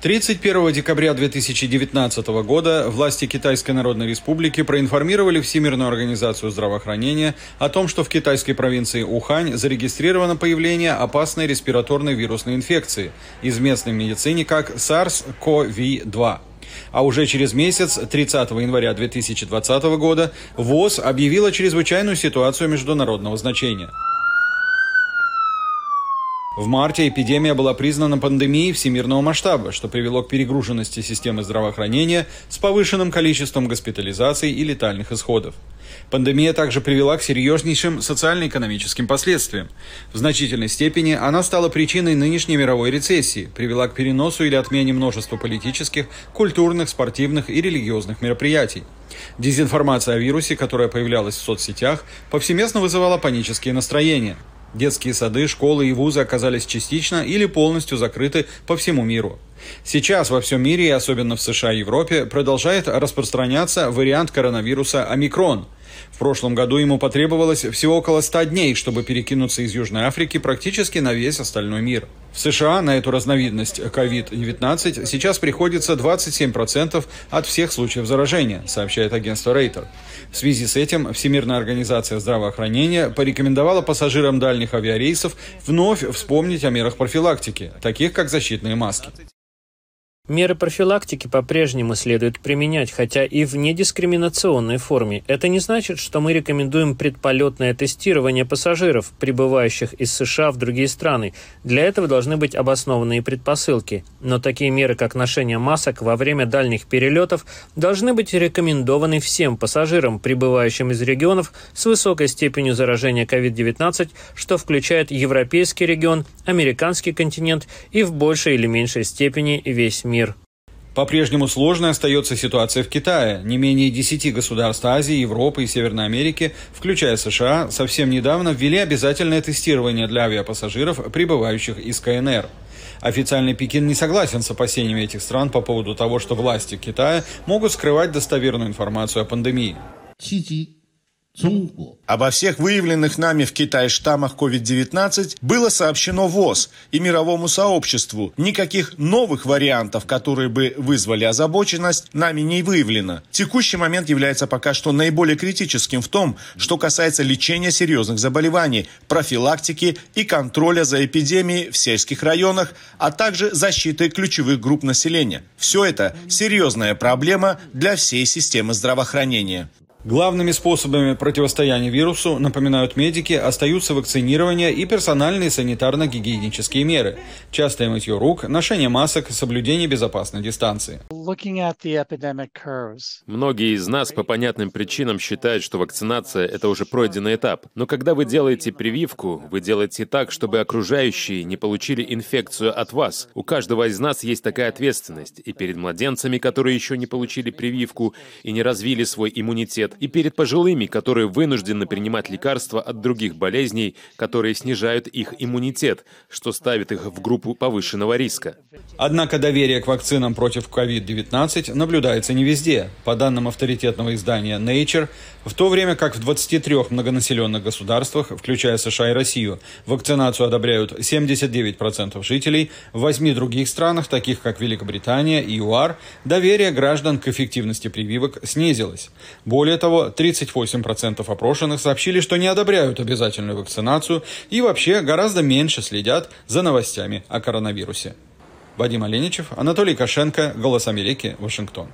31 декабря 2019 года власти Китайской Народной Республики проинформировали Всемирную организацию здравоохранения о том, что в китайской провинции Ухань зарегистрировано появление опасной респираторной вирусной инфекции, известной в медицине как SARS-CoV-2. А уже через месяц, 30 января 2020 года, ВОЗ объявила чрезвычайную ситуацию международного значения – в марте эпидемия была признана пандемией всемирного масштаба, что привело к перегруженности системы здравоохранения с повышенным количеством госпитализаций и летальных исходов. Пандемия также привела к серьезнейшим социально-экономическим последствиям. В значительной степени она стала причиной нынешней мировой рецессии, привела к переносу или отмене множества политических, культурных, спортивных и религиозных мероприятий. Дезинформация о вирусе, которая появлялась в соцсетях, повсеместно вызывала панические настроения – Детские сады, школы и вузы оказались частично или полностью закрыты по всему миру. Сейчас во всем мире, особенно в США и Европе, продолжает распространяться вариант коронавируса омикрон – в прошлом году ему потребовалось всего около 100 дней, чтобы перекинуться из Южной Африки практически на весь остальной мир. В США на эту разновидность COVID-19 сейчас приходится 27% от всех случаев заражения, сообщает агентство Рейтер. В связи с этим Всемирная организация здравоохранения порекомендовала пассажирам дальних авиарейсов вновь вспомнить о мерах профилактики, таких как защитные маски. Меры профилактики по-прежнему следует применять, хотя и в недискриминационной форме. Это не значит, что мы рекомендуем предполетное тестирование пассажиров, прибывающих из США в другие страны. Для этого должны быть обоснованные предпосылки. Но такие меры, как ношение масок во время дальних перелетов, должны быть рекомендованы всем пассажирам, прибывающим из регионов с высокой степенью заражения COVID-19, что включает европейский регион, американский континент и в большей или меньшей степени весь мир мир. По-прежнему сложной остается ситуация в Китае. Не менее 10 государств Азии, Европы и Северной Америки, включая США, совсем недавно ввели обязательное тестирование для авиапассажиров, прибывающих из КНР. Официальный Пекин не согласен с опасениями этих стран по поводу того, что власти Китая могут скрывать достоверную информацию о пандемии. Обо всех выявленных нами в Китае штаммах COVID-19 было сообщено ВОЗ и мировому сообществу. Никаких новых вариантов, которые бы вызвали озабоченность, нами не выявлено. Текущий момент является пока что наиболее критическим в том, что касается лечения серьезных заболеваний, профилактики и контроля за эпидемией в сельских районах, а также защиты ключевых групп населения. Все это серьезная проблема для всей системы здравоохранения. Главными способами противостояния вирусу, напоминают медики, остаются вакцинирование и персональные санитарно-гигиенические меры, частое мытье рук, ношение масок, соблюдение безопасной дистанции. Многие из нас по понятным причинам считают, что вакцинация – это уже пройденный этап. Но когда вы делаете прививку, вы делаете так, чтобы окружающие не получили инфекцию от вас. У каждого из нас есть такая ответственность. И перед младенцами, которые еще не получили прививку и не развили свой иммунитет, лет, и перед пожилыми, которые вынуждены принимать лекарства от других болезней, которые снижают их иммунитет, что ставит их в группу повышенного риска. Однако доверие к вакцинам против COVID-19 наблюдается не везде. По данным авторитетного издания Nature, в то время как в 23 многонаселенных государствах, включая США и Россию, вакцинацию одобряют 79% жителей, в восьми других странах, таких как Великобритания и ЮАР, доверие граждан к эффективности прививок снизилось. Того, 38% опрошенных сообщили, что не одобряют обязательную вакцинацию и вообще гораздо меньше следят за новостями о коронавирусе. Вадим Оленичев, Анатолий Кошенко, «Голос Америки», Вашингтон.